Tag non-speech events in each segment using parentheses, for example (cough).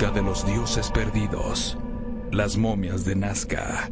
De los dioses perdidos. Las momias de Nazca.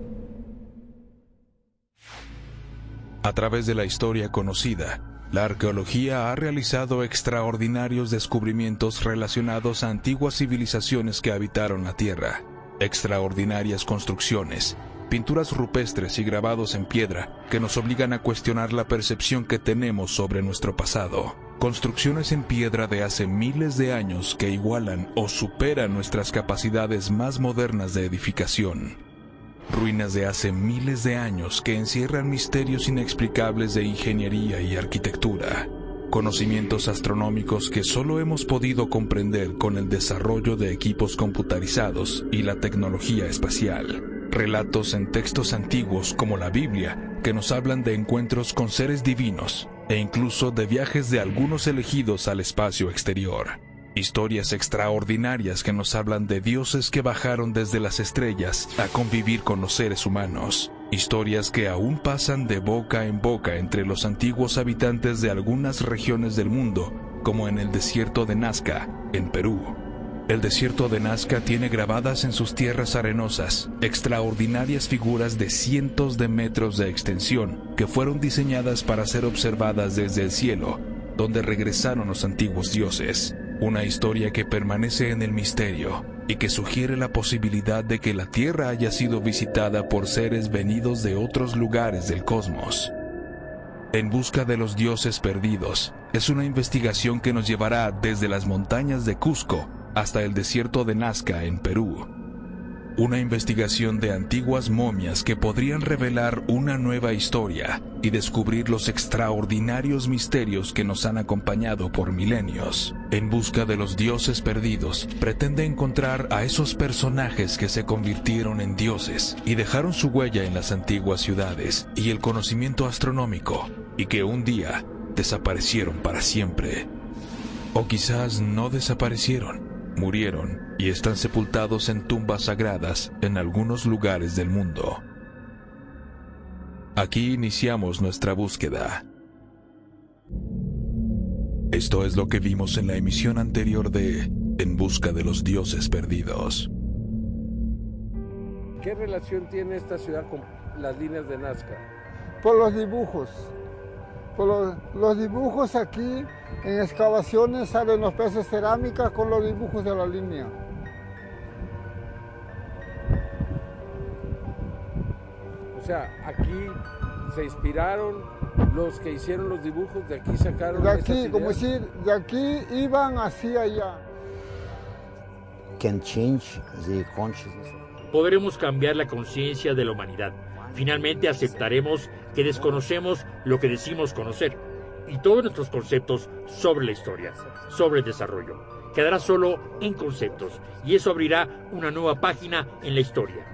A través de la historia conocida, la arqueología ha realizado extraordinarios descubrimientos relacionados a antiguas civilizaciones que habitaron la Tierra. Extraordinarias construcciones, pinturas rupestres y grabados en piedra que nos obligan a cuestionar la percepción que tenemos sobre nuestro pasado. Construcciones en piedra de hace miles de años que igualan o superan nuestras capacidades más modernas de edificación. Ruinas de hace miles de años que encierran misterios inexplicables de ingeniería y arquitectura. Conocimientos astronómicos que solo hemos podido comprender con el desarrollo de equipos computarizados y la tecnología espacial relatos en textos antiguos como la Biblia que nos hablan de encuentros con seres divinos e incluso de viajes de algunos elegidos al espacio exterior. Historias extraordinarias que nos hablan de dioses que bajaron desde las estrellas a convivir con los seres humanos. Historias que aún pasan de boca en boca entre los antiguos habitantes de algunas regiones del mundo, como en el desierto de Nazca, en Perú. El desierto de Nazca tiene grabadas en sus tierras arenosas extraordinarias figuras de cientos de metros de extensión que fueron diseñadas para ser observadas desde el cielo, donde regresaron los antiguos dioses. Una historia que permanece en el misterio y que sugiere la posibilidad de que la Tierra haya sido visitada por seres venidos de otros lugares del cosmos. En busca de los dioses perdidos es una investigación que nos llevará desde las montañas de Cusco hasta el desierto de Nazca en Perú. Una investigación de antiguas momias que podrían revelar una nueva historia y descubrir los extraordinarios misterios que nos han acompañado por milenios. En busca de los dioses perdidos, pretende encontrar a esos personajes que se convirtieron en dioses y dejaron su huella en las antiguas ciudades y el conocimiento astronómico, y que un día desaparecieron para siempre. O quizás no desaparecieron murieron y están sepultados en tumbas sagradas en algunos lugares del mundo. Aquí iniciamos nuestra búsqueda. Esto es lo que vimos en la emisión anterior de En Busca de los Dioses Perdidos. ¿Qué relación tiene esta ciudad con las líneas de Nazca? Por los dibujos. Por los, los dibujos aquí en excavaciones salen los peces cerámica con los dibujos de la línea. O sea, aquí se inspiraron los que hicieron los dibujos, de aquí sacaron. De aquí, como decir, de aquí iban hacia allá. Can change the consciousness. Podremos cambiar la conciencia de la humanidad. Finalmente aceptaremos que desconocemos lo que decimos conocer y todos nuestros conceptos sobre la historia, sobre el desarrollo. Quedará solo en conceptos y eso abrirá una nueva página en la historia.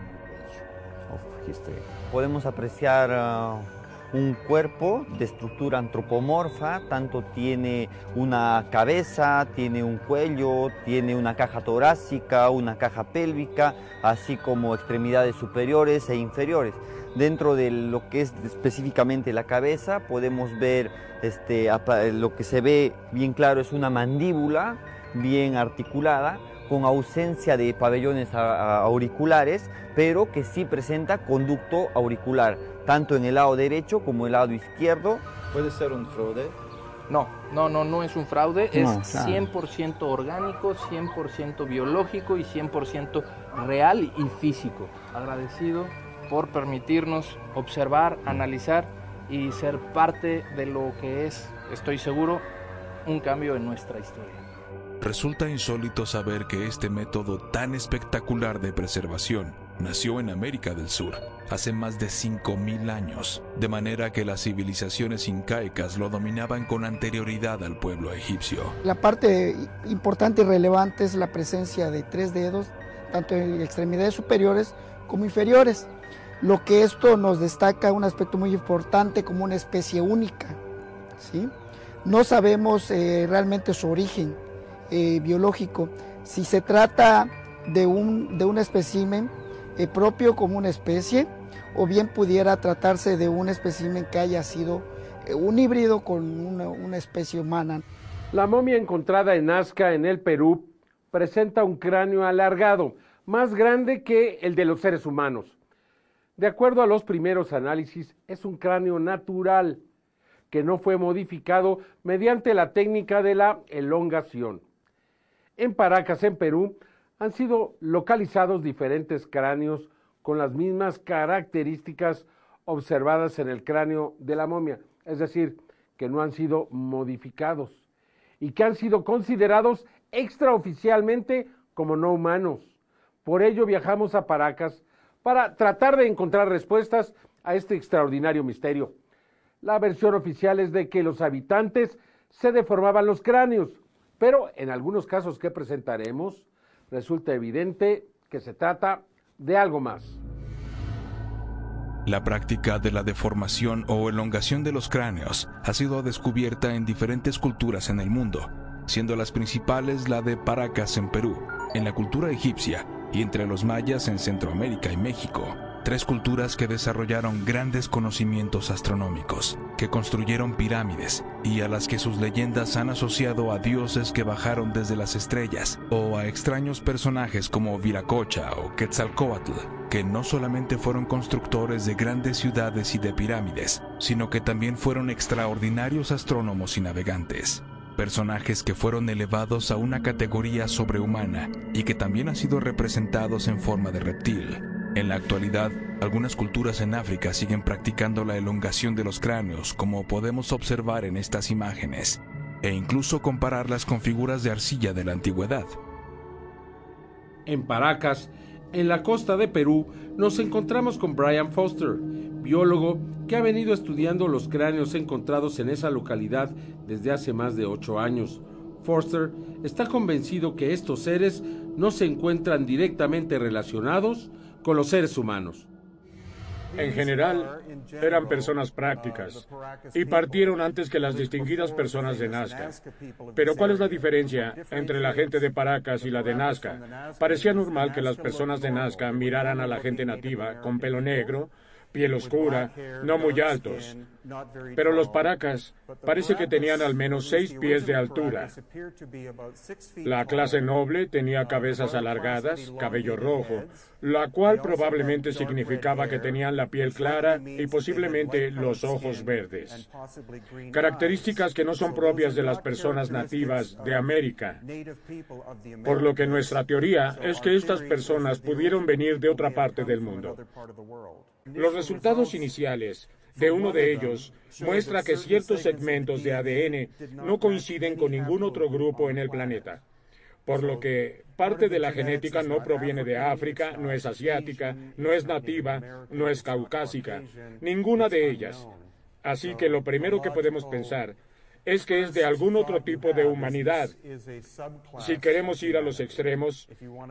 Podemos apreciar uh, un cuerpo de estructura antropomorfa, tanto tiene una cabeza, tiene un cuello, tiene una caja torácica, una caja pélvica, así como extremidades superiores e inferiores. Dentro de lo que es específicamente la cabeza podemos ver este, lo que se ve bien claro es una mandíbula bien articulada con ausencia de pabellones auriculares, pero que sí presenta conducto auricular, tanto en el lado derecho como en el lado izquierdo. ¿Puede ser un fraude? No, no, no, no es un fraude, es 100% orgánico, 100% biológico y 100% real y físico. Agradecido por permitirnos observar, analizar y ser parte de lo que es, estoy seguro, un cambio en nuestra historia. Resulta insólito saber que este método tan espectacular de preservación nació en América del Sur hace más de 5.000 años, de manera que las civilizaciones incaicas lo dominaban con anterioridad al pueblo egipcio. La parte importante y relevante es la presencia de tres dedos, tanto en extremidades superiores como inferiores lo que esto nos destaca un aspecto muy importante como una especie única. ¿sí? No sabemos eh, realmente su origen eh, biológico, si se trata de un, de un eh, propio como una especie, o bien pudiera tratarse de un espécimen que haya sido un híbrido con una, una especie humana. La momia encontrada en Nazca, en el Perú, presenta un cráneo alargado, más grande que el de los seres humanos. De acuerdo a los primeros análisis, es un cráneo natural que no fue modificado mediante la técnica de la elongación. En Paracas, en Perú, han sido localizados diferentes cráneos con las mismas características observadas en el cráneo de la momia, es decir, que no han sido modificados y que han sido considerados extraoficialmente como no humanos. Por ello viajamos a Paracas para tratar de encontrar respuestas a este extraordinario misterio. La versión oficial es de que los habitantes se deformaban los cráneos, pero en algunos casos que presentaremos resulta evidente que se trata de algo más. La práctica de la deformación o elongación de los cráneos ha sido descubierta en diferentes culturas en el mundo, siendo las principales la de Paracas en Perú, en la cultura egipcia y entre los mayas en Centroamérica y México tres culturas que desarrollaron grandes conocimientos astronómicos, que construyeron pirámides y a las que sus leyendas han asociado a dioses que bajaron desde las estrellas o a extraños personajes como Viracocha o Quetzalcoatl, que no solamente fueron constructores de grandes ciudades y de pirámides, sino que también fueron extraordinarios astrónomos y navegantes personajes que fueron elevados a una categoría sobrehumana y que también han sido representados en forma de reptil. En la actualidad, algunas culturas en África siguen practicando la elongación de los cráneos, como podemos observar en estas imágenes, e incluso compararlas con figuras de arcilla de la antigüedad. En Paracas, en la costa de Perú, nos encontramos con Brian Foster, biólogo que ha venido estudiando los cráneos encontrados en esa localidad desde hace más de ocho años. Foster está convencido que estos seres no se encuentran directamente relacionados con los seres humanos. En general, eran personas prácticas y partieron antes que las distinguidas personas de Nazca. Pero ¿cuál es la diferencia entre la gente de Paracas y la de Nazca? Parecía normal que las personas de Nazca miraran a la gente nativa con pelo negro, piel oscura, no muy altos, pero los paracas parece que tenían al menos seis pies de altura. La clase noble tenía cabezas alargadas, cabello rojo, la cual probablemente significaba que tenían la piel clara y posiblemente los ojos verdes. Características que no son propias de las personas nativas de América. Por lo que nuestra teoría es que estas personas pudieron venir de otra parte del mundo. Los resultados iniciales de uno de ellos muestra que ciertos segmentos de ADN no coinciden con ningún otro grupo en el planeta, por lo que parte de la genética no proviene de África, no es asiática, no es nativa, no es caucásica, ninguna de ellas. Así que lo primero que podemos pensar es que es de algún otro tipo de humanidad. Si queremos ir a los extremos,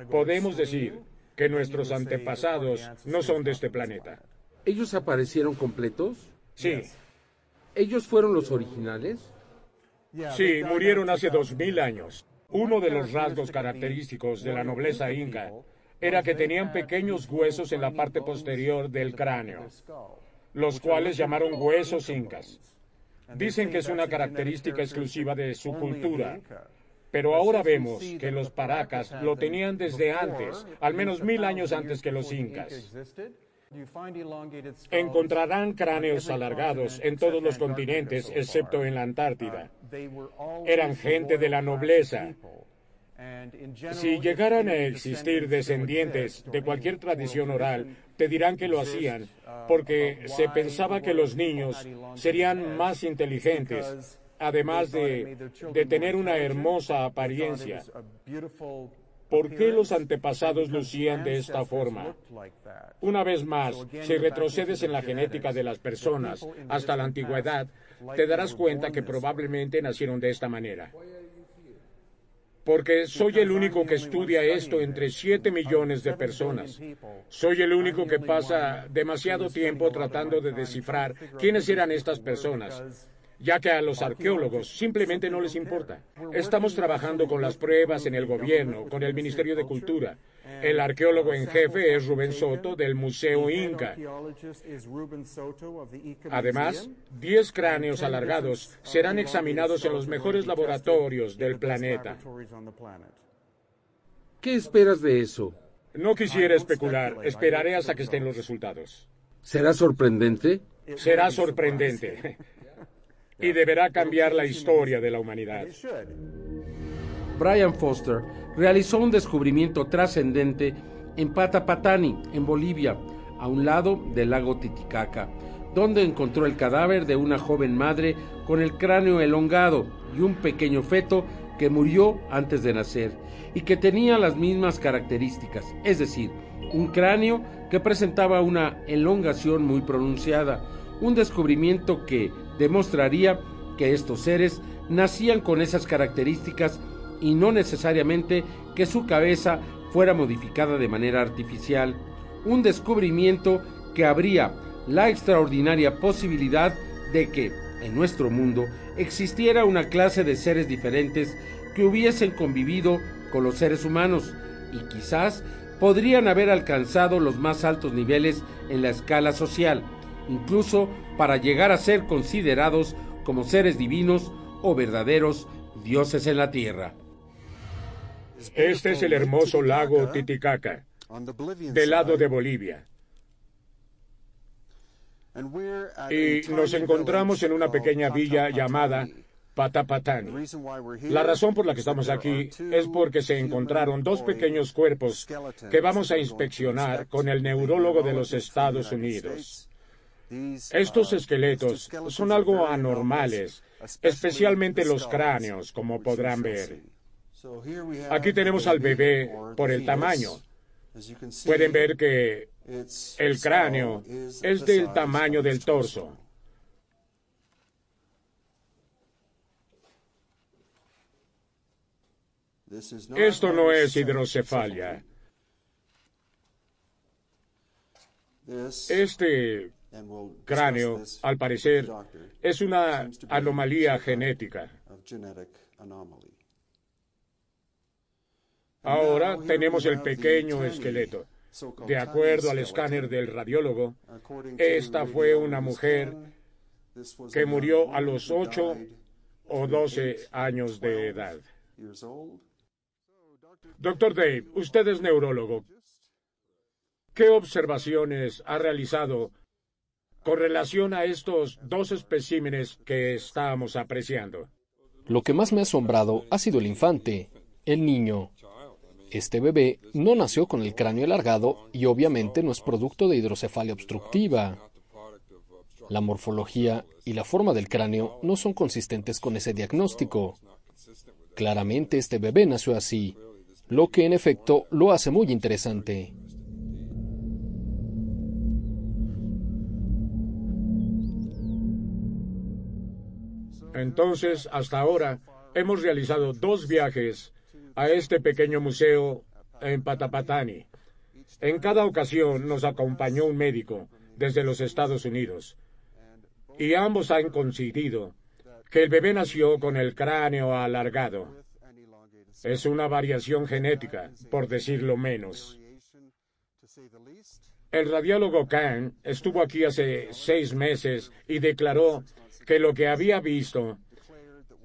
podemos decir que nuestros antepasados no son de este planeta. ¿Ellos aparecieron completos? Sí. ¿Ellos fueron los originales? Sí, murieron hace dos mil años. Uno de los rasgos característicos de la nobleza inca era que tenían pequeños huesos en la parte posterior del cráneo, los cuales llamaron huesos incas. Dicen que es una característica exclusiva de su cultura, pero ahora vemos que los paracas lo tenían desde antes, al menos mil años antes que los incas. Encontrarán cráneos alargados en todos los continentes, excepto en la Antártida. Eran gente de la nobleza. Si llegaran a existir descendientes de cualquier tradición oral, te dirán que lo hacían, porque se pensaba que los niños serían más inteligentes, además de, de tener una hermosa apariencia. ¿Por qué los antepasados lucían de esta forma? Una vez más, si retrocedes en la genética de las personas hasta la antigüedad, te darás cuenta que probablemente nacieron de esta manera. Porque soy el único que estudia esto entre 7 millones de personas. Soy el único que pasa demasiado tiempo tratando de descifrar quiénes eran estas personas ya que a los arqueólogos simplemente no les importa. Estamos trabajando con las pruebas en el gobierno, con el Ministerio de Cultura. El arqueólogo en jefe es Rubén Soto del Museo Inca. Además, 10 cráneos alargados serán examinados en los mejores laboratorios del planeta. ¿Qué esperas de eso? No quisiera especular. Esperaré hasta que estén los resultados. ¿Será sorprendente? Será sorprendente. Y deberá cambiar la historia de la humanidad. Brian Foster realizó un descubrimiento trascendente en Patapatani, en Bolivia, a un lado del lago Titicaca, donde encontró el cadáver de una joven madre con el cráneo elongado y un pequeño feto que murió antes de nacer y que tenía las mismas características, es decir, un cráneo que presentaba una elongación muy pronunciada, un descubrimiento que demostraría que estos seres nacían con esas características y no necesariamente que su cabeza fuera modificada de manera artificial, un descubrimiento que habría la extraordinaria posibilidad de que, en nuestro mundo, existiera una clase de seres diferentes que hubiesen convivido con los seres humanos y quizás podrían haber alcanzado los más altos niveles en la escala social, incluso para llegar a ser considerados como seres divinos o verdaderos dioses en la tierra. Este es el hermoso lago Titicaca, del lado de Bolivia. Y nos encontramos en una pequeña villa llamada Patapatani. La razón por la que estamos aquí es porque se encontraron dos pequeños cuerpos que vamos a inspeccionar con el neurólogo de los Estados Unidos. Estos esqueletos son algo anormales, especialmente los cráneos, como podrán ver. Aquí tenemos al bebé por el tamaño. Pueden ver que el cráneo es del tamaño del torso. Esto no es hidrocefalia. Este cráneo, al parecer, es una anomalía genética. Ahora tenemos el pequeño esqueleto. De acuerdo al escáner del radiólogo, esta fue una mujer que murió a los 8 o 12 años de edad. Doctor Dave, usted es neurólogo. ¿Qué observaciones ha realizado con relación a estos dos especímenes que estábamos apreciando? Lo que más me ha asombrado ha sido el infante, el niño. Este bebé no nació con el cráneo alargado y obviamente no es producto de hidrocefalia obstructiva. La morfología y la forma del cráneo no son consistentes con ese diagnóstico. Claramente este bebé nació así, lo que en efecto lo hace muy interesante. Entonces, hasta ahora, hemos realizado dos viajes a este pequeño museo en Patapatani. En cada ocasión nos acompañó un médico desde los Estados Unidos y ambos han coincidido que el bebé nació con el cráneo alargado. Es una variación genética, por decirlo menos. El radiólogo Khan estuvo aquí hace seis meses y declaró que lo que había visto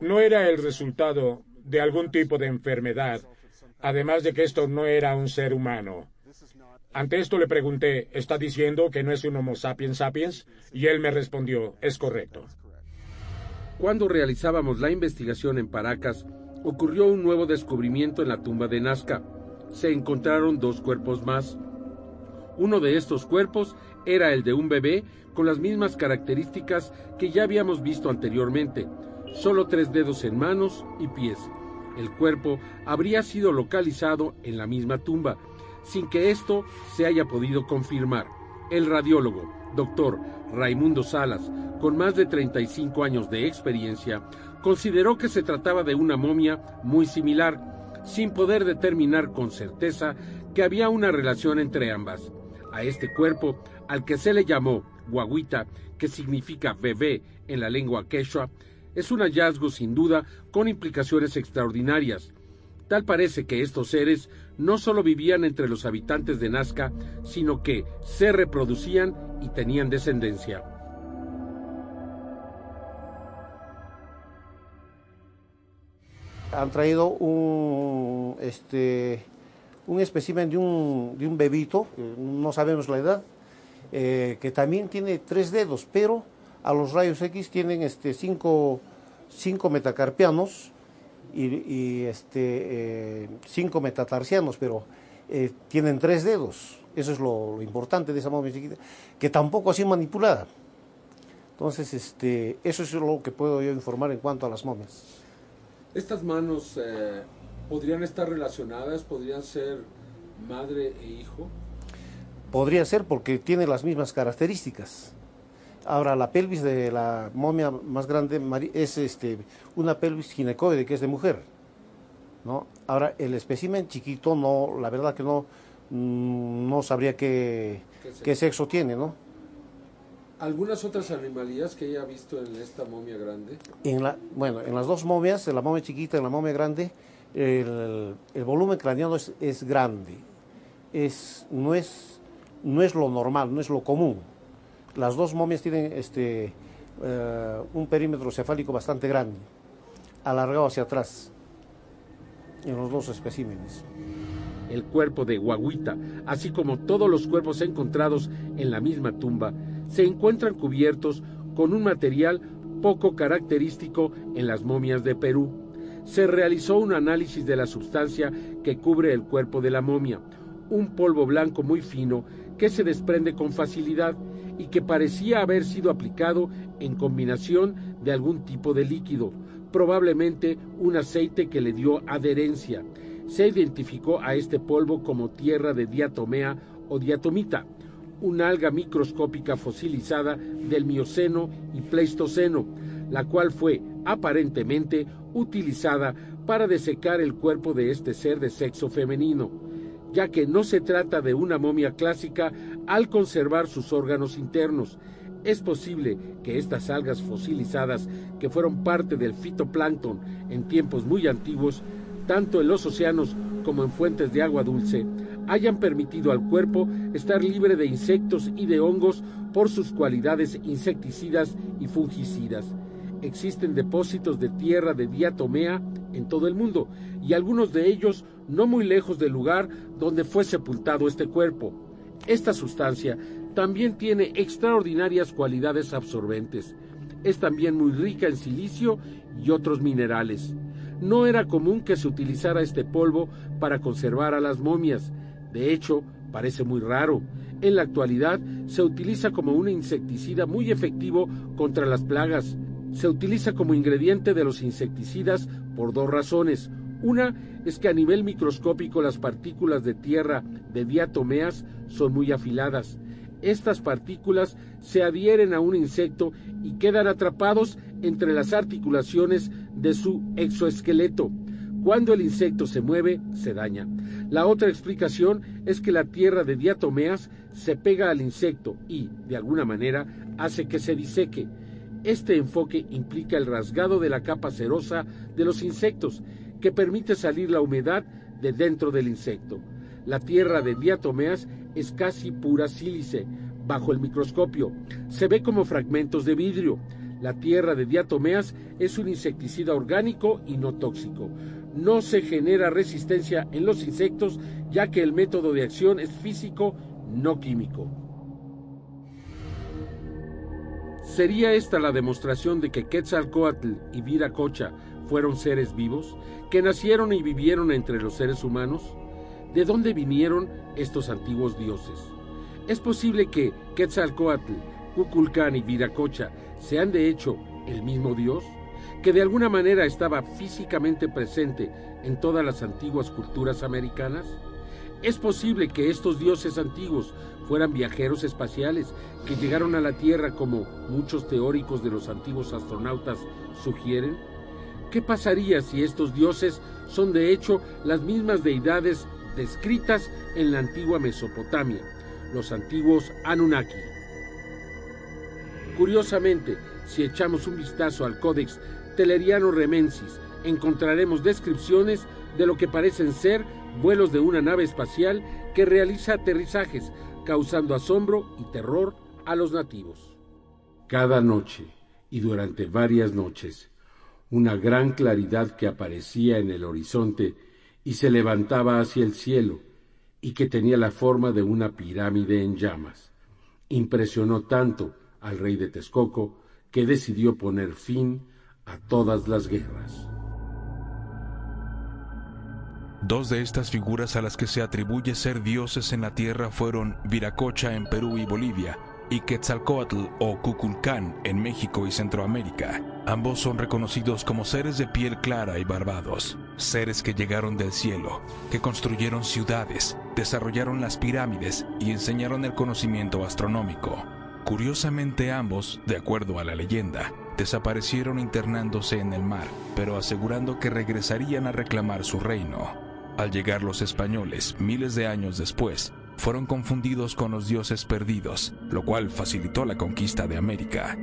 no era el resultado de algún tipo de enfermedad, además de que esto no era un ser humano. Ante esto le pregunté, ¿está diciendo que no es un Homo sapiens sapiens? Y él me respondió, es correcto. Cuando realizábamos la investigación en Paracas, ocurrió un nuevo descubrimiento en la tumba de Nazca. Se encontraron dos cuerpos más. Uno de estos cuerpos era el de un bebé con las mismas características que ya habíamos visto anteriormente, solo tres dedos en manos y pies. El cuerpo habría sido localizado en la misma tumba, sin que esto se haya podido confirmar. El radiólogo, doctor Raimundo Salas, con más de 35 años de experiencia, consideró que se trataba de una momia muy similar, sin poder determinar con certeza que había una relación entre ambas. A este cuerpo, al que se le llamó guaguita, que significa bebé en la lengua quechua, es un hallazgo sin duda con implicaciones extraordinarias. Tal parece que estos seres no solo vivían entre los habitantes de Nazca, sino que se reproducían y tenían descendencia. Han traído un, este, un espécimen de un, de un bebito, no sabemos la edad, eh, que también tiene tres dedos, pero a los rayos X tienen este, cinco, cinco metacarpianos y, este, eh, cinco metatarsianos, pero eh, tienen tres dedos. Eso es lo, importante de esa momia chiquita, que tampoco ha sido manipulada. Entonces, este, eso es lo que puedo yo informar en cuanto a las momias. Estas manos podrían estar relacionadas, podrían ser madre e hijo. Podría ser porque tiene las mismas características. Ahora, la pelvis de la momia más grande es este, una pelvis ginecoide, que es de mujer. ¿no? Ahora, el espécimen chiquito, no, la verdad que no, mm, no sabría qué, ¿Qué, sexo? tiene, ¿no? ¿Algunas otras animalías que haya visto en esta momia grande? En la, bueno, en las dos momias, en la momia chiquita y en la momia grande, el, volumen craneano es, grande, es, no, es, no es lo normal, no es lo común. Las dos momias tienen este, eh, un perímetro cefálico bastante grande, alargado hacia atrás, en los dos especímenes. El cuerpo de Guaguita, así como todos los cuerpos encontrados en la misma tumba, se encuentran cubiertos con un material poco característico en las momias de Perú se realizó un análisis de la sustancia que cubre el cuerpo de la momia, un polvo blanco muy fino que se desprende con facilidad y que parecía haber sido aplicado en combinación de algún tipo de líquido, probablemente un aceite que le dio adherencia. Se identificó a este polvo como tierra de diatomea o diatomita, una alga microscópica fosilizada del Mioceno y Pleistoceno, la cual fue aparentemente utilizada para desecar el cuerpo de este ser de sexo femenino, ya que no se trata de una momia clásica al conservar sus órganos internos. Es posible que estas algas fosilizadas, que fueron parte del fitoplancton en tiempos muy antiguos, tanto en los océanos como en fuentes de agua dulce, hayan permitido al cuerpo estar libre de insectos y de hongos por sus cualidades insecticidas y fungicidas existen depósitos de tierra de diatomea en todo el mundo y algunos de ellos no muy lejos del lugar donde fue sepultado este cuerpo. Esta sustancia también tiene extraordinarias cualidades absorbentes. Es también muy rica en silicio y otros minerales. No era común que se utilizara este polvo para conservar a las momias. De hecho, parece muy raro. En la actualidad se utiliza como un insecticida muy efectivo contra las plagas, se utiliza como ingrediente de los insecticidas por dos razones. Una es que a nivel microscópico las partículas de tierra de diatomeas son muy afiladas. Estas partículas se adhieren a un insecto y quedan atrapados entre las articulaciones de su exoesqueleto. Cuando el insecto se mueve, se daña. La otra explicación es que la tierra de diatomeas se pega al insecto y, de alguna manera, hace que se diseque. Este enfoque implica el rasgado de la capa cerosa de los insectos, que permite salir la humedad de dentro del insecto. La tierra de diatomeas es casi pura sílice. Bajo el microscopio se ve como fragmentos de vidrio. La tierra de diatomeas es un insecticida orgánico y no tóxico. No se genera resistencia en los insectos ya que el método de acción es físico, no químico. ¿Sería esta la demostración de que Quetzalcoatl y Viracocha fueron seres vivos, que nacieron y vivieron entre los seres humanos? ¿De dónde vinieron estos antiguos dioses? ¿Es posible que Quetzalcoatl, Cuculcán y Viracocha sean de hecho el mismo dios? que de alguna manera estaba físicamente presente en todas las antiguas culturas americanas? ¿Es posible que estos dioses antiguos fueran viajeros espaciales que llegaron a la Tierra como muchos teóricos de los antiguos astronautas sugieren? ¿Qué pasaría si estos dioses son de hecho las mismas deidades descritas en la antigua Mesopotamia, los antiguos Anunnaki? Curiosamente, si echamos un vistazo al Códex Teleriano Remensis, encontraremos descripciones de lo que parecen ser vuelos de una nave espacial que realiza aterrizajes, causando asombro y terror a los nativos. Cada noche, y durante varias noches, una gran claridad que aparecía en el horizonte y se levantaba hacia el cielo, y que tenía la forma de una pirámide en llamas. Impresionó tanto al rey de Texcoco que decidió poner fin a todas las guerras. Dos de estas figuras a las que se atribuye ser dioses en la tierra fueron Viracocha en Perú y Bolivia y Quetzalcoatl o Cuculcán en México y Centroamérica. Ambos son reconocidos como seres de piel clara y barbados, seres que llegaron del cielo, que construyeron ciudades, desarrollaron las pirámides y enseñaron el conocimiento astronómico. Curiosamente ambos, de acuerdo a la leyenda, desaparecieron internándose en el mar, pero asegurando que regresarían a reclamar su reino. Al llegar los españoles, miles de años después, fueron confundidos con los dioses perdidos, lo cual facilitó la conquista de América.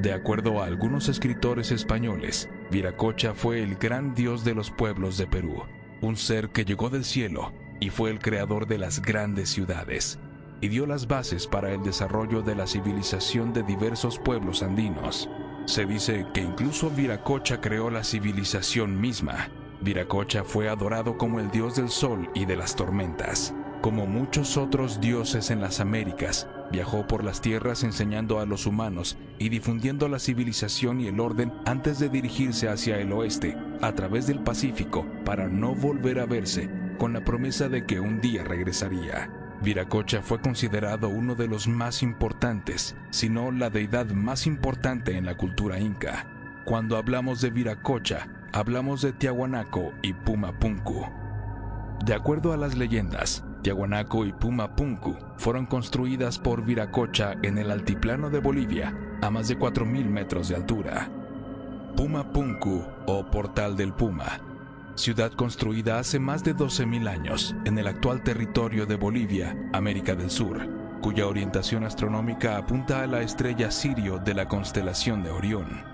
De acuerdo a algunos escritores españoles, Viracocha fue el gran dios de los pueblos de Perú, un ser que llegó del cielo y fue el creador de las grandes ciudades, y dio las bases para el desarrollo de la civilización de diversos pueblos andinos. Se dice que incluso Viracocha creó la civilización misma, Viracocha fue adorado como el dios del sol y de las tormentas. Como muchos otros dioses en las Américas, viajó por las tierras enseñando a los humanos y difundiendo la civilización y el orden antes de dirigirse hacia el oeste, a través del Pacífico, para no volver a verse, con la promesa de que un día regresaría. Viracocha fue considerado uno de los más importantes, si no la deidad más importante en la cultura inca. Cuando hablamos de Viracocha, hablamos de Tiahuanaco y Pumapunku. De acuerdo a las leyendas, Tiahuanaco y Pumapunku fueron construidas por Viracocha en el altiplano de Bolivia, a más de 4.000 metros de altura. Pumapunku o Portal del Puma, ciudad construida hace más de 12.000 años en el actual territorio de Bolivia, América del Sur, cuya orientación astronómica apunta a la estrella Sirio de la constelación de Orión.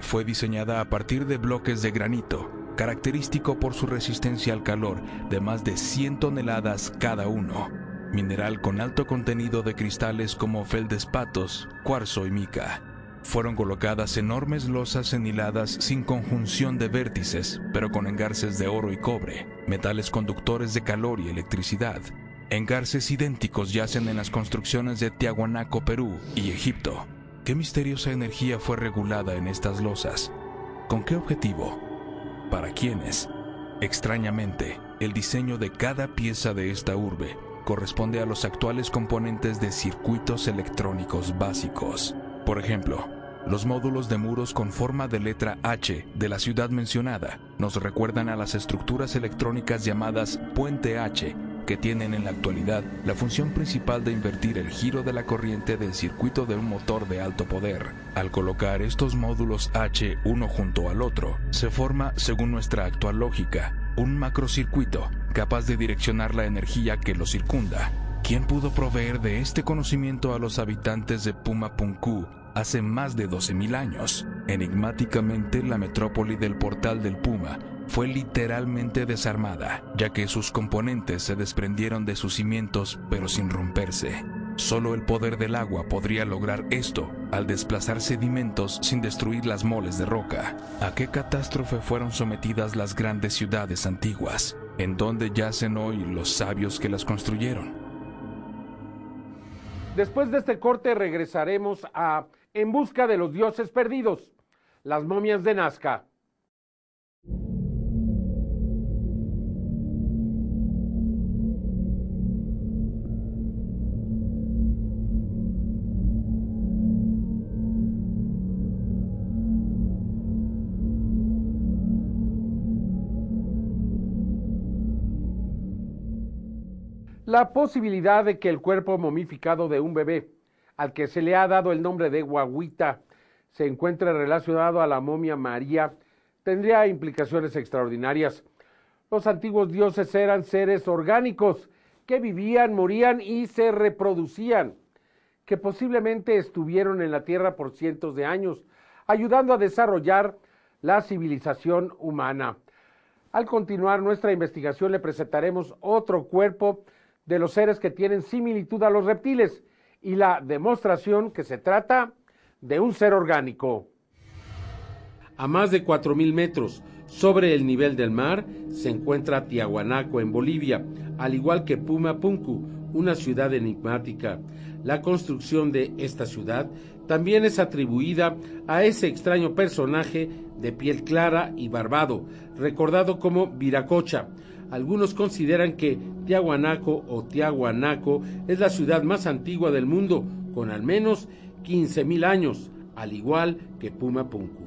Fue diseñada a partir de bloques de granito, característico por su resistencia al calor de más de 100 toneladas cada uno, mineral con alto contenido de cristales como feldespatos, cuarzo y mica. Fueron colocadas enormes losas enhiladas sin conjunción de vértices, pero con engarces de oro y cobre, metales conductores de calor y electricidad. Engarces idénticos yacen en las construcciones de Tiahuanaco, Perú y Egipto. ¿Qué misteriosa energía fue regulada en estas losas? ¿Con qué objetivo? ¿Para quiénes? Extrañamente, el diseño de cada pieza de esta urbe corresponde a los actuales componentes de circuitos electrónicos básicos. Por ejemplo, los módulos de muros con forma de letra H de la ciudad mencionada nos recuerdan a las estructuras electrónicas llamadas puente H que tienen en la actualidad la función principal de invertir el giro de la corriente del circuito de un motor de alto poder. Al colocar estos módulos H uno junto al otro, se forma, según nuestra actual lógica, un macrocircuito capaz de direccionar la energía que lo circunda. ¿Quién pudo proveer de este conocimiento a los habitantes de Pumapunku hace más de 12.000 años? Enigmáticamente, la metrópoli del Portal del Puma fue literalmente desarmada, ya que sus componentes se desprendieron de sus cimientos pero sin romperse. Solo el poder del agua podría lograr esto al desplazar sedimentos sin destruir las moles de roca. ¿A qué catástrofe fueron sometidas las grandes ciudades antiguas? ¿En dónde yacen hoy los sabios que las construyeron? Después de este corte regresaremos a En busca de los dioses perdidos, las momias de Nazca. La posibilidad de que el cuerpo momificado de un bebé, al que se le ha dado el nombre de guaguita, se encuentre relacionado a la momia María, tendría implicaciones extraordinarias. Los antiguos dioses eran seres orgánicos que vivían, morían y se reproducían, que posiblemente estuvieron en la tierra por cientos de años, ayudando a desarrollar la civilización humana. Al continuar nuestra investigación le presentaremos otro cuerpo de los seres que tienen similitud a los reptiles y la demostración que se trata de un ser orgánico. A más de 4.000 metros, Sobre el nivel del mar se encuentra Tiahuanaco en Bolivia, al igual que Puma Punku, una ciudad enigmática. La construcción de esta ciudad también es atribuida a ese extraño personaje de piel clara y barbado, recordado como Viracocha. Algunos consideran que Tiahuanaco o Tiahuanaco es la ciudad más antigua del mundo, con al menos 15.000 años, al igual que Puma Punku.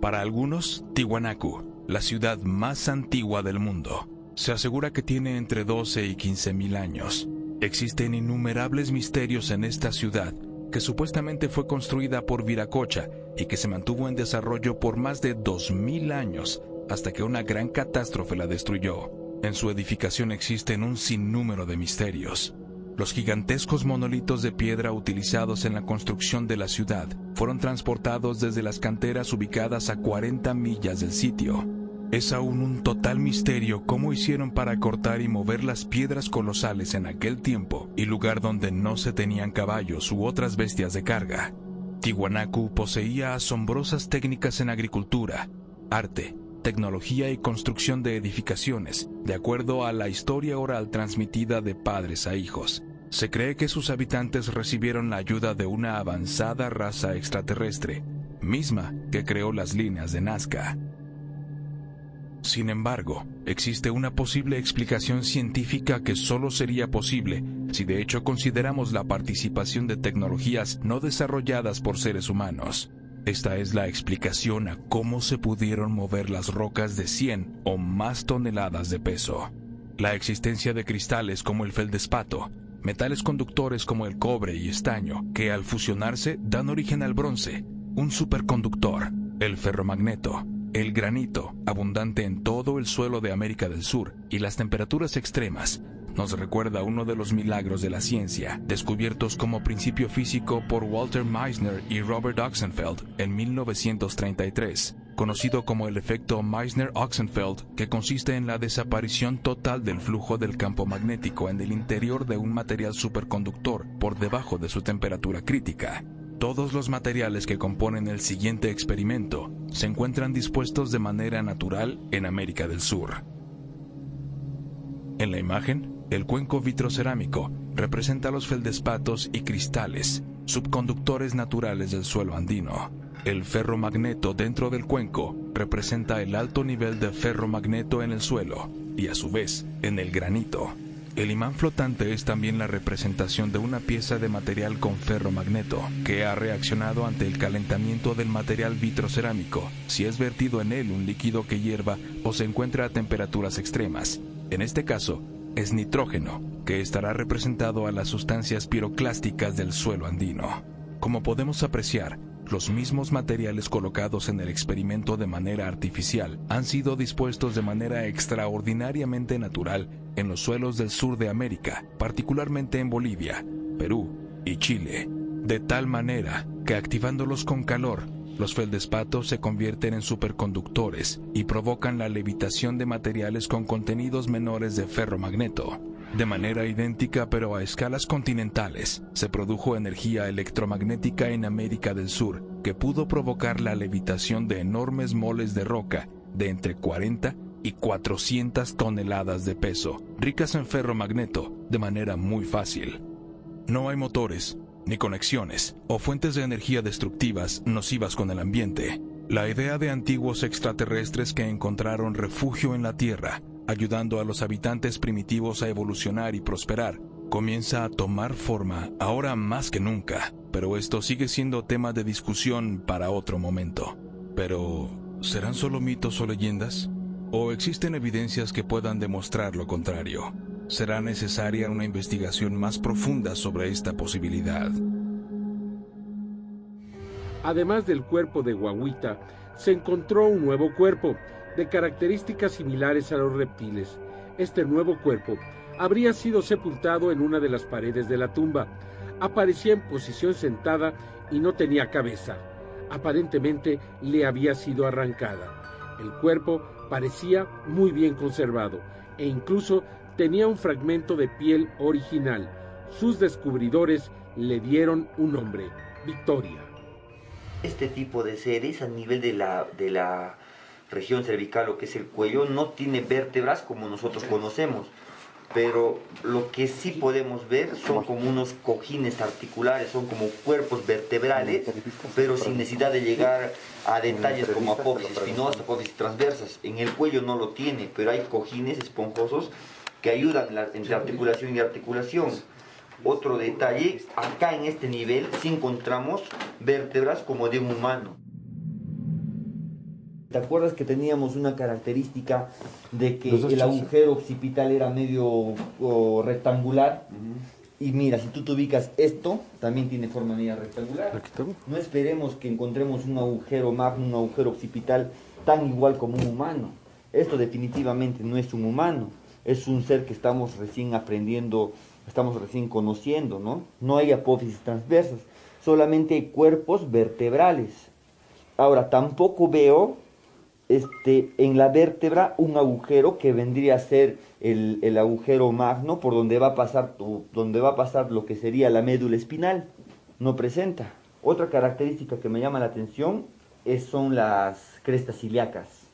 Para algunos, Tiwanaku, la ciudad más antigua del mundo, se asegura que tiene entre 12 y 15 mil años. Existen innumerables misterios en esta ciudad, que supuestamente fue construida por Viracocha y que se mantuvo en desarrollo por más de 2.000 años, hasta que una gran catástrofe la destruyó. En su edificación existen un sinnúmero de misterios. Los gigantescos monolitos de piedra utilizados en la construcción de la ciudad fueron transportados desde las canteras ubicadas a 40 millas del sitio. Es aún un total misterio cómo hicieron para cortar y mover las piedras colosales en aquel tiempo y lugar donde no se tenían caballos u otras bestias de carga. Tiwanaku poseía asombrosas técnicas en agricultura, arte, tecnología y construcción de edificaciones, de acuerdo a la historia oral transmitida de padres a hijos. Se cree que sus habitantes recibieron la ayuda de una avanzada raza extraterrestre, misma que creó las líneas de Nazca. Sin embargo, existe una posible explicación científica que solo sería posible si de hecho consideramos la participación de tecnologías no desarrolladas por seres humanos. Esta es la explicación a cómo se pudieron mover las rocas de 100 o más toneladas de peso. La existencia de cristales como el feldespato, metales conductores como el cobre y estaño, que al fusionarse dan origen al bronce, un superconductor, el ferromagneto, el granito, abundante en todo el suelo de América del Sur, y las temperaturas extremas, nos recuerda uno de los milagros de la ciencia, descubiertos como principio físico por Walter Meissner y Robert Oxenfeld en 1933, conocido como el efecto Meissner-Oxenfeld, que consiste en la desaparición total del flujo del campo magnético en el interior de un material superconductor por debajo de su temperatura crítica. Todos los materiales que componen el siguiente experimento se encuentran dispuestos de manera natural en América del Sur. En la imagen, el cuenco vitrocerámico representa los feldespatos y cristales, subconductores naturales del suelo andino. El ferromagneto dentro del cuenco representa el alto nivel de ferromagneto en el suelo y a su vez en el granito. El imán flotante es también la representación de una pieza de material con ferromagneto que ha reaccionado ante el calentamiento del material vitrocerámico si es vertido en él un líquido que hierva o se encuentra a temperaturas extremas. En este caso, es nitrógeno, que estará representado a las sustancias piroclásticas del suelo andino. Como podemos apreciar, los mismos materiales colocados en el experimento de manera artificial han sido dispuestos de manera extraordinariamente natural en los suelos del sur de América, particularmente en Bolivia, Perú y Chile, de tal manera que activándolos con calor los feldespatos se convierten en superconductores y provocan la levitación de materiales con contenidos menores de ferromagneto. De manera idéntica pero a escalas continentales, se produjo energía electromagnética en América del Sur que pudo provocar la levitación de enormes moles de roca de entre 40 y 400 toneladas de peso, ricas en ferromagneto, de manera muy fácil. No hay motores, ni conexiones o fuentes de energía destructivas nocivas con el ambiente. La idea de antiguos extraterrestres que encontraron refugio en la Tierra, ayudando a los habitantes primitivos a evolucionar y prosperar, comienza a tomar forma ahora más que nunca, pero esto sigue siendo tema de discusión para otro momento. Pero, ¿serán solo mitos o leyendas? ¿O existen evidencias que puedan demostrar lo contrario? Será necesaria una investigación más profunda sobre esta posibilidad. Además del cuerpo de Guaguita, se encontró un nuevo cuerpo, de características similares a los reptiles. Este nuevo cuerpo habría sido sepultado en una de las paredes de la tumba. Aparecía en posición sentada y no tenía cabeza. Aparentemente le había sido arrancada. El cuerpo parecía muy bien conservado e incluso tenía un fragmento de piel original. Sus descubridores le dieron un nombre, Victoria. este tipo de seres a nivel de la, de la región cervical, lo que es el cuello, no tiene vértebras como nosotros conocemos pero lo que sí podemos ver son como unos cojines articulares, son como cuerpos vertebrales, pero sin necesidad de llegar a detalles como apófisis espinosa, apófisis transversas. En el cuello no lo tiene, pero hay cojines esponjosos que ayudan entre articulación y articulación. Otro detalle, acá en este nivel sí encontramos vértebras como de un humano. ¿Te acuerdas que teníamos una característica de que el agujero occipital era medio rectangular? Y mira, si tú te ubicas esto, también tiene forma media rectangular. No esperemos que encontremos un agujero magno, un agujero occipital tan igual como un humano. Esto definitivamente no es un humano, es un ser que estamos recién aprendiendo, estamos recién conociendo, ¿no? No hay apófisis transversas, solamente hay cuerpos vertebrales. Ahora, tampoco veo este, en la vértebra un agujero que vendría a ser el, agujero magno por donde va, a pasar, donde va a pasar lo que sería la médula espinal. No presenta. Otra característica que me llama la atención es, son las crestas ilíacas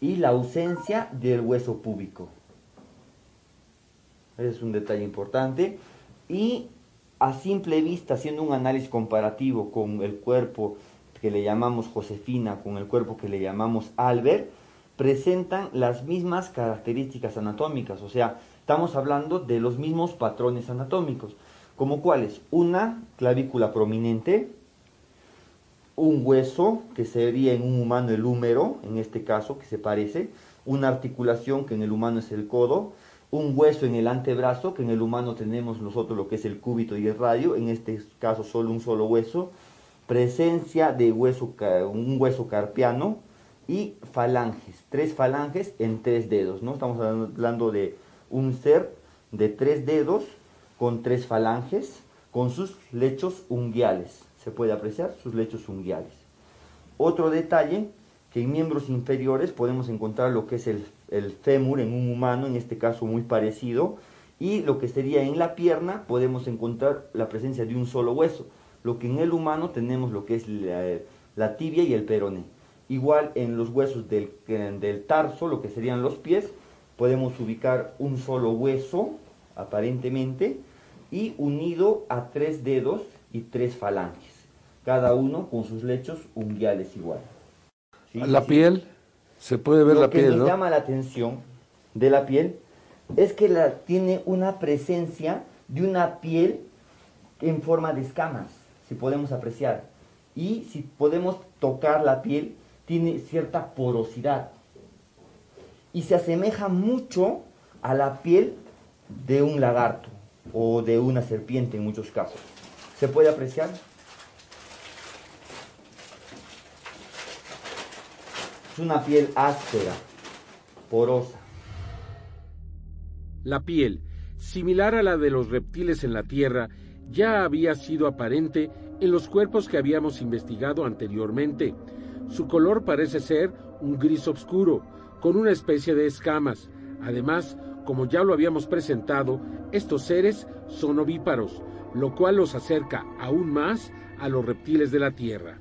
y la ausencia del hueso púbico. Ese es un detalle importante. Y a simple vista, haciendo un análisis comparativo con el cuerpo que le llamamos Josefina con el cuerpo que le llamamos Albert, presentan las mismas características anatómicas, o sea, estamos hablando de los mismos patrones anatómicos, como cuáles, una clavícula prominente, un hueso, que sería en un humano el húmero, en este caso, que se parece, una articulación, que en el humano es el codo, un hueso en el antebrazo, que en el humano tenemos nosotros lo que es el cúbito y el radio, en este caso solo un solo hueso, presencia de hueso, un hueso carpiano y falanges, tres falanges en tres dedos, ¿no? Estamos hablando de un ser de tres dedos con tres falanges, con sus lechos unguiales. Se puede apreciar sus lechos unguiales. Otro detalle, que en miembros inferiores podemos encontrar lo que es el, el fémur en un humano, en este caso muy parecido, y lo que sería en la pierna podemos encontrar la presencia de un solo hueso lo que en el humano tenemos lo que es la, tibia y el peroné. Igual en los huesos del, del tarso, lo que serían los pies, podemos ubicar un solo hueso, aparentemente, y unido a tres dedos y tres falanges, cada uno con sus lechos unguiales igual. La piel, se puede ver la piel, Lo que nos llama la atención de la piel es que la, tiene una presencia de una piel en forma de escamas si podemos apreciar. Y si podemos tocar la piel, tiene cierta porosidad. Y se asemeja mucho a la piel de un lagarto o de una serpiente en muchos casos. ¿Se puede apreciar? Es una piel áspera, porosa. La piel, similar a la de los reptiles en la Tierra, ya había sido aparente en los cuerpos que habíamos investigado anteriormente. Su color parece ser un gris oscuro, con una especie de escamas. Además, como ya lo habíamos presentado, estos seres son ovíparos, lo cual los acerca aún más a los reptiles de la Tierra.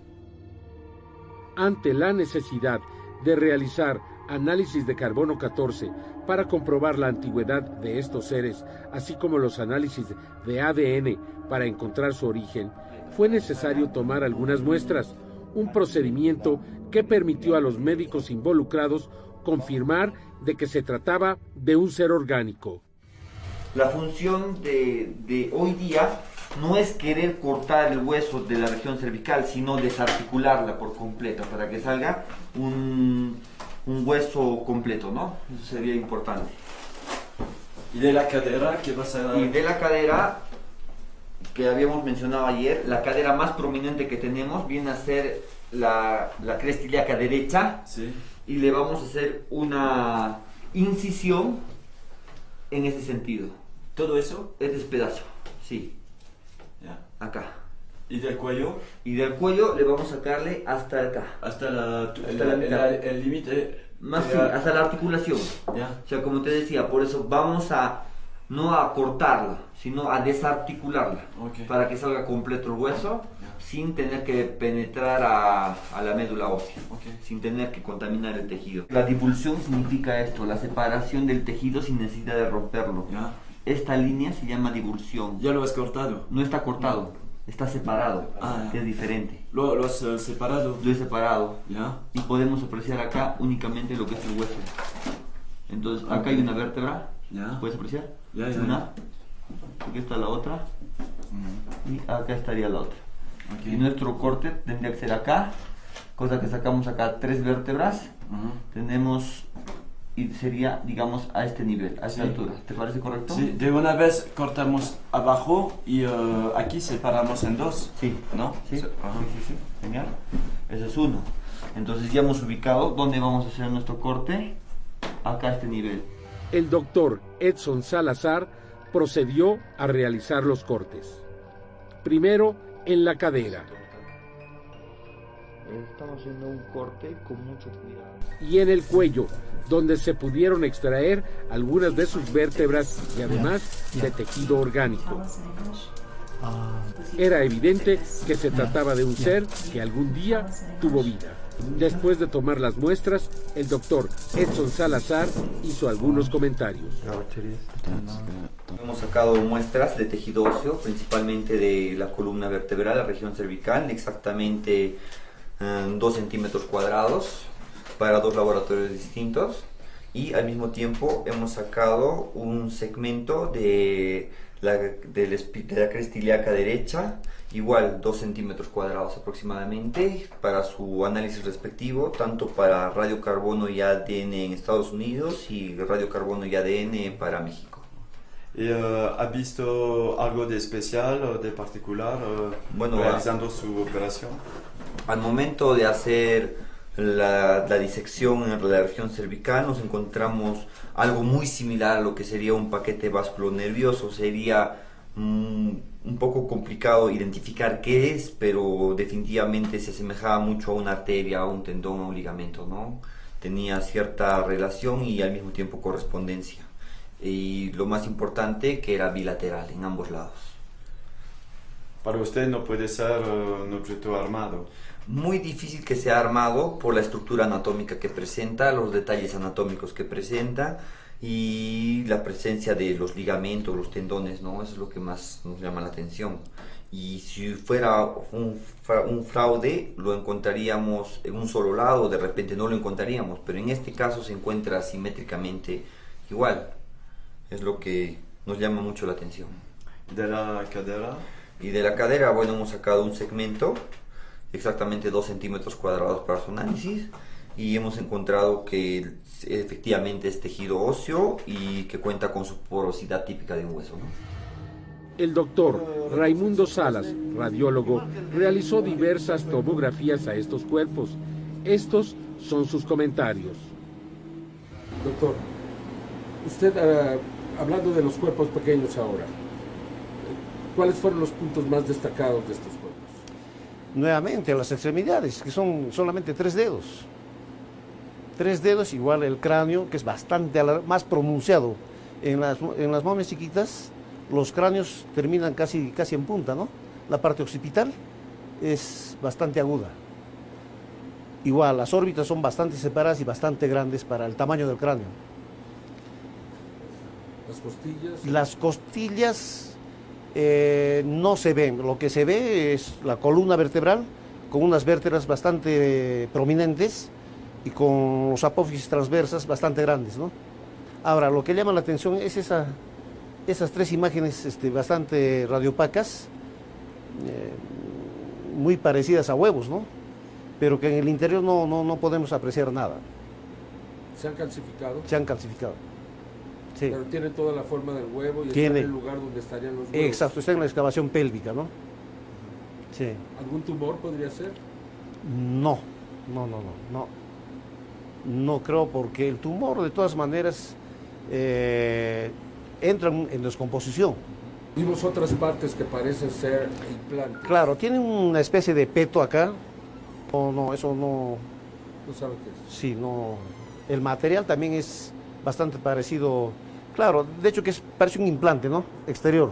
Ante la necesidad de realizar análisis de carbono 14 para comprobar la antigüedad de estos seres, así como los análisis de ADN para encontrar su origen, fue necesario tomar algunas muestras, un procedimiento que permitió a los médicos involucrados confirmar de que se trataba de un ser orgánico. La función de, hoy día no es querer cortar el hueso de la región cervical, sino desarticularla por completo para que salga un, un hueso completo, ¿no? Eso sería importante. ¿Y de la cadera qué vas a Y de la cadera que habíamos mencionado ayer, la cadera más prominente que tenemos viene a ser la, la cresta ilíaca derecha. Sí. Y le vamos a hacer una incisión en ese sentido. ¿Todo eso? Es despedazo, sí. Ya. Acá. ¿Y del cuello? Y del cuello le vamos a sacarle hasta acá. Hasta, la, el límite. Más sí, hasta la articulación. Ya. O sea, como te decía, por eso vamos a no a cortarla, sino a desarticularla, para que salga completo el hueso, sin tener que penetrar a, a la médula ósea, sin tener que contaminar el tejido. La divulsión significa esto, la separación del tejido sin necesidad de romperlo. Esta línea se llama divulsión. ¿Ya lo has cortado? No está cortado, está separado, Ah, es diferente. ¿Lo, lo has eh, separado? Lo he separado. ¿Ya? Y podemos apreciar acá únicamente lo que es el hueso. Entonces, acá hay una vértebra. Ya. ¿Puedes apreciar? Ya, ya, Una. Aquí está la otra. Y acá estaría la otra. Y nuestro corte tendría que ser acá. Cosa que sacamos acá tres vértebras. Tenemos. Y sería, digamos, a este nivel, a esta Sí. altura. ¿Te parece correcto? Sí, de una vez cortamos abajo y eh, aquí separamos en dos. Sí. ¿No? Sí, Se- ajá. sí, sí, sí. Genial. Ese es uno. Entonces ya hemos ubicado dónde vamos a hacer nuestro corte. Acá a este nivel. El doctor Edson Salazar procedió a realizar los cortes. Primero en la cadera Estamos haciendo un corte con mucho cuidado. y en el cuello, donde se pudieron extraer algunas de sus vértebras y además de tejido orgánico. Era evidente que se trataba de un ser que algún día tuvo vida. Después de tomar las muestras, el doctor Edson Salazar hizo algunos comentarios. Hemos sacado muestras de tejido óseo, principalmente de la columna vertebral, la región cervical, exactamente 2 centímetros cuadrados para dos laboratorios distintos. Y al mismo tiempo hemos sacado un segmento de la, de la cresta ilíaca derecha, igual 2 centímetros cuadrados aproximadamente, para su análisis respectivo, tanto para radiocarbono y ADN en Estados Unidos y radiocarbono y ADN para México. ¿Y eh, ha visto algo de especial de particular eh, Bueno, realizando su operación? Al momento de hacer la, la disección en la región cervical nos encontramos algo muy similar a lo que sería un paquete vasculonervioso. Sería mm, un poco complicado identificar qué es, pero definitivamente se asemejaba mucho a una arteria, a un tendón, a un ligamento, ¿no? Tenía cierta relación y al mismo tiempo correspondencia. Y lo más importante que era bilateral en ambos lados. Para usted no puede ser eh, un objeto armado. Muy difícil que sea armado por la estructura anatómica que presenta, los detalles anatómicos que presenta y la presencia de los ligamentos, los tendones, ¿no? Eso es lo que más nos llama la atención. Y si fuera un, un fraude, lo encontraríamos en un solo lado, de repente no lo encontraríamos, pero en este caso se encuentra simétricamente igual. Es lo que nos llama mucho la atención. De la cadera, Y de la cadera, bueno, hemos sacado un segmento, exactamente 2 centímetros cuadrados para su análisis, y hemos encontrado que efectivamente es tejido óseo y que cuenta con su porosidad típica de un hueso. ¿no? El doctor Raimundo Salas, radiólogo, realizó diversas tomografías a estos cuerpos. Estos son sus comentarios. Doctor, usted, eh, hablando de los cuerpos pequeños ahora, ¿cuáles fueron los puntos más destacados de estos Nuevamente, las extremidades, que son solamente tres dedos. Tres dedos, igual el cráneo, que es bastante más pronunciado. En las, en las momias chiquitas, los cráneos terminan casi, casi en punta, ¿no? La parte occipital es bastante aguda. Igual, las órbitas son bastante separadas y bastante grandes para el tamaño del cráneo. Las costillas. Las costillas eh, no se ven, lo que se ve es la columna vertebral con unas vértebras bastante prominentes y con los apófisis transversas bastante grandes. ¿no? Ahora, lo que llama la atención es esa, esas tres imágenes este, bastante radiopacas, eh, muy parecidas a huevos, ¿no? pero que en el interior no, no, no podemos apreciar nada, ¿Se han calcificado? se han calcificado. Sí. Pero tienen toda la forma del huevo y Tiene. están en el lugar donde estarían los huevos. Exacto, está en la excavación pélvica, ¿no? Sí. ¿Algún tumor podría ser? No, no, no, no, no. No creo porque el tumor de todas maneras eh, entra en descomposición. Vimos otras partes que parecen ser implantes. Claro, tiene una especie de peto acá. No, no, eso no. No sabe qué es. Sí, no. El material también es bastante parecido Claro, de hecho que es, parece un implante, ¿no? Exterior.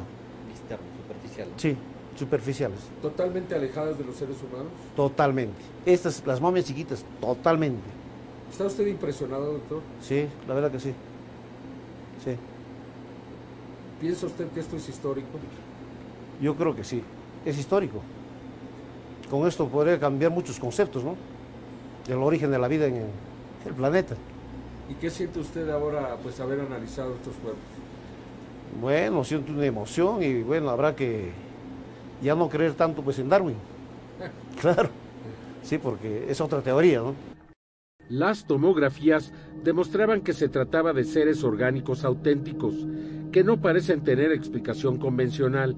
Externo, superficial. Sí, superficiales. ¿Totalmente alejadas de los seres humanos? Totalmente. Estas, las momias chiquitas, totalmente. ¿Está usted impresionado, doctor? Sí, la verdad que sí. Sí. ¿Piensa usted que esto es histórico? Yo creo que sí, es histórico. Con esto podría cambiar muchos conceptos, ¿no? Del origen de la vida en el planeta. ¿Y qué siente usted ahora, pues, haber analizado estos cuerpos? Bueno, siento una emoción y bueno, habrá que ya no creer tanto pues en Darwin. (laughs) claro. Sí, porque es otra teoría, ¿no? Las tomografías demostraban que se trataba de seres orgánicos auténticos, que no parecen tener explicación convencional.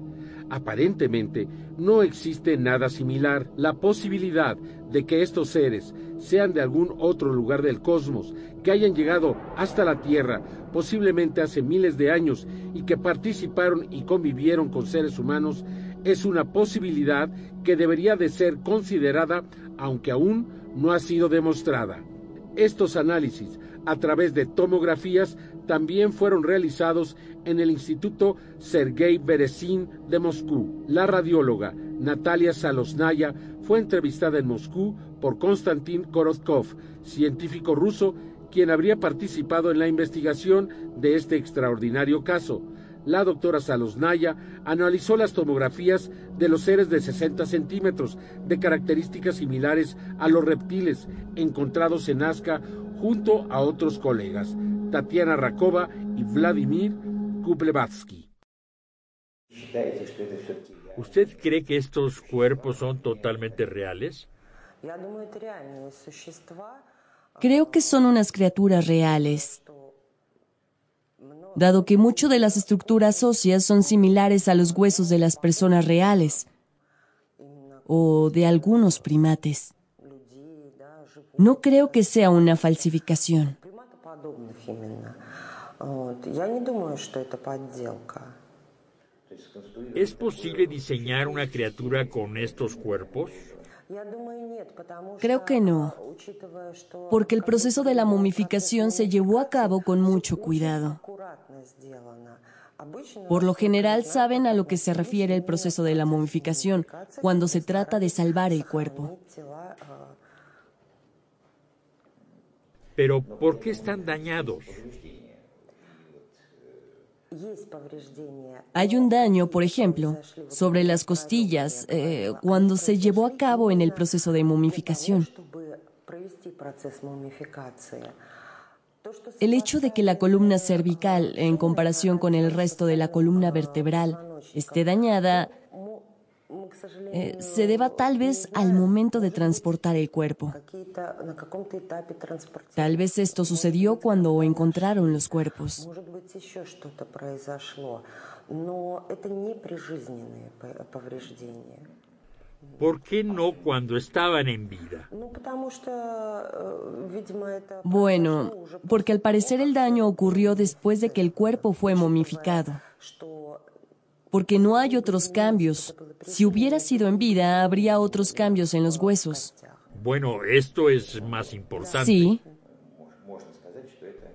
Aparentemente, no existe nada similar. La posibilidad de que estos seres sean de algún otro lugar del cosmos, que hayan llegado hasta la Tierra, posiblemente hace miles de años, y que participaron y convivieron con seres humanos, es una posibilidad que debería de ser considerada, aunque aún no ha sido demostrada. Estos análisis a través de tomografías también fueron realizados en el Instituto Sergei Berezin de Moscú. La radióloga Natalia Salosnaya fue entrevistada en Moscú por Konstantin Korotkov, científico ruso quien habría participado en la investigación de este extraordinario caso. La doctora Salosnaya analizó las tomografías de los seres de 60 centímetros, de características similares a los reptiles encontrados en Nazca junto a otros colegas, Tatiana Rakova y Vladimir Kuplevatsky. ¿Usted cree que estos cuerpos son totalmente reales? Creo que son unas criaturas reales, dado que mucho de las estructuras óseas son similares a los huesos de las personas reales o de algunos primates. No creo que sea una falsificación. ¿Es posible diseñar una criatura con estos cuerpos? Creo que no, porque el proceso de la momificación se llevó a cabo con mucho cuidado. Por lo general saben a lo que se refiere el proceso de la momificación cuando se trata de salvar el cuerpo. Pero ¿por qué están dañados? Hay un daño, por ejemplo, sobre las costillas eh, cuando se llevó a cabo en el proceso de momificación. El hecho de que la columna cervical, en comparación con el resto de la columna vertebral, esté dañada, eh, se deba tal vez al momento de transportar el cuerpo. Tal vez esto sucedió cuando encontraron los cuerpos. ¿Por qué no cuando estaban en vida? Bueno, porque al parecer el daño ocurrió después de que el cuerpo fue momificado porque no hay otros cambios. Si hubiera sido en vida, habría otros cambios en los huesos. Bueno, esto es más importante. Sí.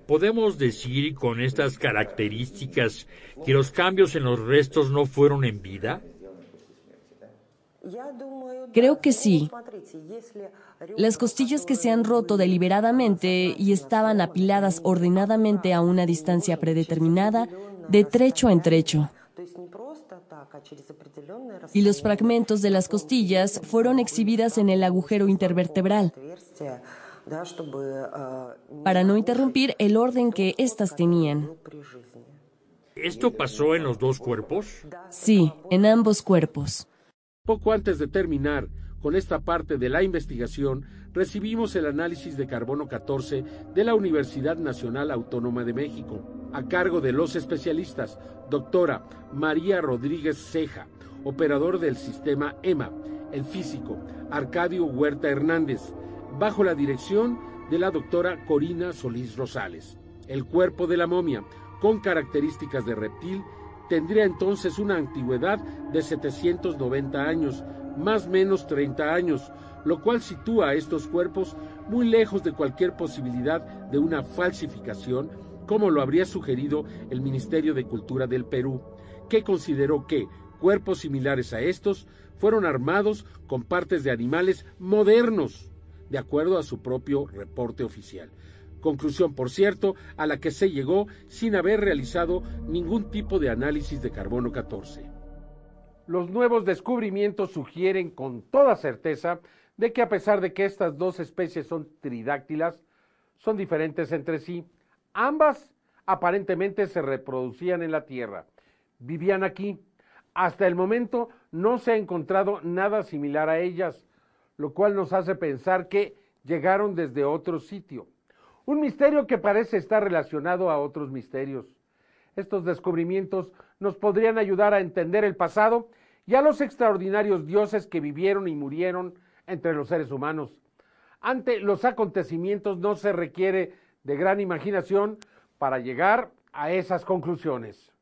¿Podemos decir con estas características que los cambios en los restos no fueron en vida? Creo que sí. Las costillas que se han roto deliberadamente y estaban apiladas ordenadamente a una distancia predeterminada, de trecho en trecho. Y los fragmentos de las costillas fueron exhibidas en el agujero intervertebral para no interrumpir el orden que éstas tenían. ¿Esto pasó en los dos cuerpos? Sí, en ambos cuerpos. Poco antes de terminar con esta parte de la investigación, recibimos el análisis de carbono 14 de la Universidad Nacional Autónoma de México, a cargo de los especialistas, doctora María Rodríguez Ceja, operador del sistema EMA, el físico Arcadio Huerta Hernández, bajo la dirección de la doctora Corina Solís Rosales. El cuerpo de la momia, con características de reptil, tendría entonces una antigüedad de 790 años, más menos 30 años, lo cual sitúa a estos cuerpos muy lejos de cualquier posibilidad de una falsificación como lo habría sugerido el Ministerio de Cultura del Perú, que consideró que cuerpos similares a estos fueron armados con partes de animales modernos, de acuerdo a su propio reporte oficial. Conclusión, por cierto, a la que se llegó sin haber realizado ningún tipo de análisis de carbono 14. Los nuevos descubrimientos sugieren con toda certeza de que a pesar de que estas dos especies son tridáctilas, son diferentes entre sí. Ambas aparentemente se reproducían en la Tierra, vivían aquí. Hasta el momento no se ha encontrado nada similar a ellas, lo cual nos hace pensar que llegaron desde otro sitio. Un misterio que parece estar relacionado a otros misterios. Estos descubrimientos nos podrían ayudar a entender el pasado y a los extraordinarios dioses que vivieron y murieron entre los seres humanos. Ante los acontecimientos no se requiere de gran imaginación para llegar a esas conclusiones.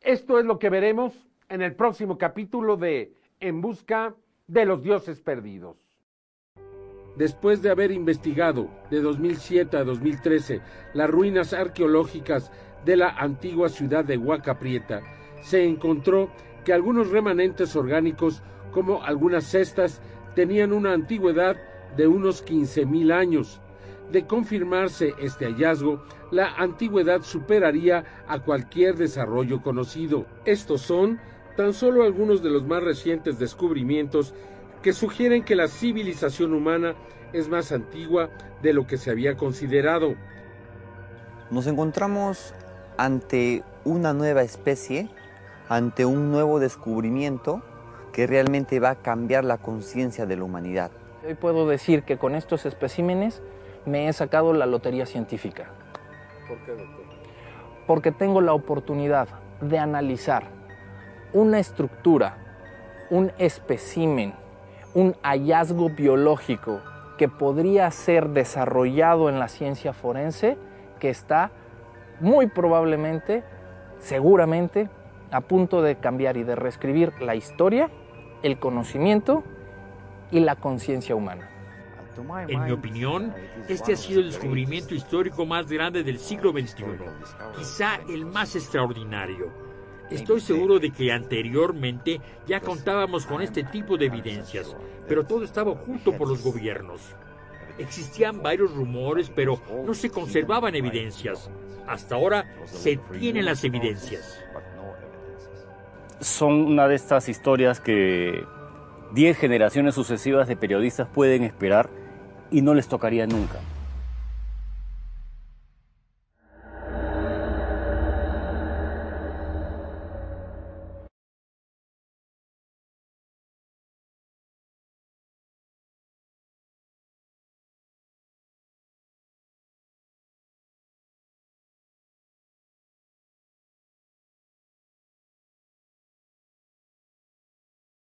Esto es lo que veremos en el próximo capítulo de En Busca de los Dioses Perdidos. Después de haber investigado de 2007 a 2013 las ruinas arqueológicas de la antigua ciudad de Huaca Prieta, se encontró que algunos remanentes orgánicos, como algunas cestas, tenían una antigüedad de unos 15.000 años. De confirmarse este hallazgo, la antigüedad superaría a cualquier desarrollo conocido. Estos son tan solo algunos de los más recientes descubrimientos que sugieren que la civilización humana es más antigua de lo que se había considerado. Nos encontramos ante una nueva especie, ante un nuevo descubrimiento que realmente va a cambiar la conciencia de la humanidad. Hoy puedo decir que con estos especímenes me he sacado la lotería científica. ¿Por qué, doctor? Porque tengo la oportunidad de analizar una estructura, un especímen, un hallazgo biológico que podría ser desarrollado en la ciencia forense que está muy probablemente, seguramente, a punto de cambiar y de reescribir la historia, el conocimiento y la conciencia humana. En mi opinión, este ha sido el descubrimiento histórico más grande del siglo XXI, quizá el más extraordinario. Estoy seguro de que anteriormente ya contábamos con este tipo de evidencias, pero todo estaba oculto por los gobiernos. Existían varios rumores, pero no se conservaban evidencias. Hasta ahora se tienen las evidencias. Son una de estas historias que 10 generaciones sucesivas de periodistas pueden esperar y no les tocaría nunca.